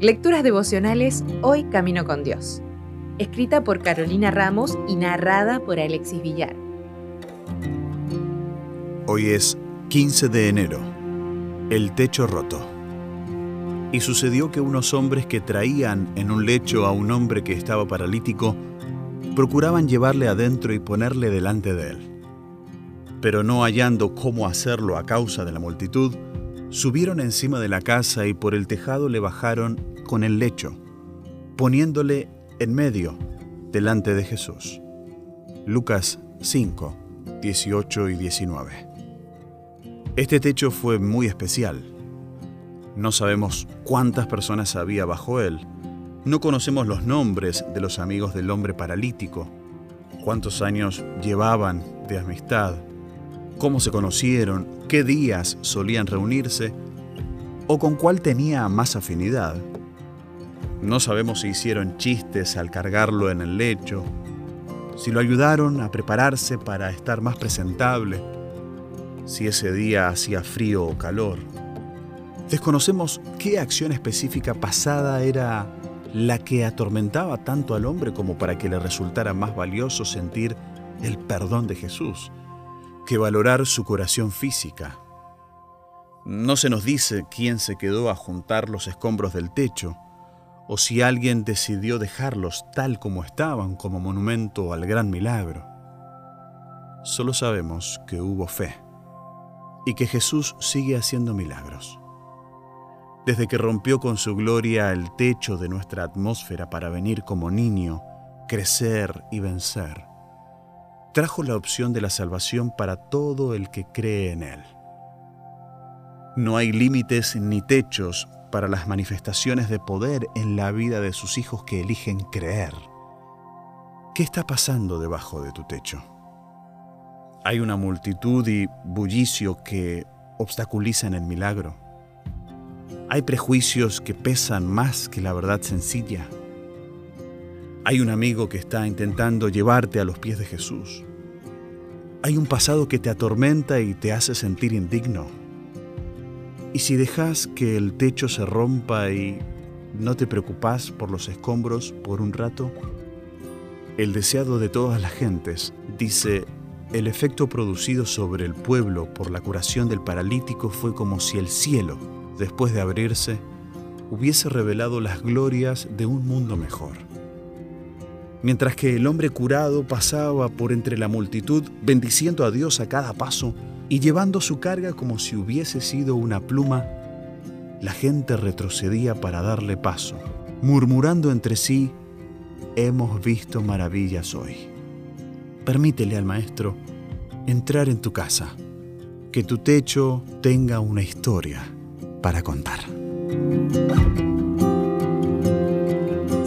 Lecturas devocionales Hoy Camino con Dios. Escrita por Carolina Ramos y narrada por Alexis Villar. Hoy es 15 de enero. El techo roto. Y sucedió que unos hombres que traían en un lecho a un hombre que estaba paralítico procuraban llevarle adentro y ponerle delante de él. Pero no hallando cómo hacerlo a causa de la multitud, Subieron encima de la casa y por el tejado le bajaron con el lecho, poniéndole en medio, delante de Jesús. Lucas 5, 18 y 19. Este techo fue muy especial. No sabemos cuántas personas había bajo él. No conocemos los nombres de los amigos del hombre paralítico, cuántos años llevaban de amistad, cómo se conocieron, qué días solían reunirse o con cuál tenía más afinidad. No sabemos si hicieron chistes al cargarlo en el lecho, si lo ayudaron a prepararse para estar más presentable, si ese día hacía frío o calor. Desconocemos qué acción específica pasada era la que atormentaba tanto al hombre como para que le resultara más valioso sentir el perdón de Jesús que valorar su curación física. No se nos dice quién se quedó a juntar los escombros del techo, o si alguien decidió dejarlos tal como estaban como monumento al gran milagro. Solo sabemos que hubo fe y que Jesús sigue haciendo milagros. Desde que rompió con su gloria el techo de nuestra atmósfera para venir como niño, crecer y vencer, trajo la opción de la salvación para todo el que cree en Él. No hay límites ni techos para las manifestaciones de poder en la vida de sus hijos que eligen creer. ¿Qué está pasando debajo de tu techo? Hay una multitud y bullicio que obstaculizan el milagro. Hay prejuicios que pesan más que la verdad sencilla. Hay un amigo que está intentando llevarte a los pies de Jesús. Hay un pasado que te atormenta y te hace sentir indigno. Y si dejas que el techo se rompa y no te preocupas por los escombros por un rato, el deseado de todas las gentes dice, el efecto producido sobre el pueblo por la curación del paralítico fue como si el cielo, después de abrirse, hubiese revelado las glorias de un mundo mejor mientras que el hombre curado pasaba por entre la multitud, bendiciendo a Dios a cada paso y llevando su carga como si hubiese sido una pluma, la gente retrocedía para darle paso, murmurando entre sí, hemos visto maravillas hoy. Permítele al Maestro entrar en tu casa, que tu techo tenga una historia para contar.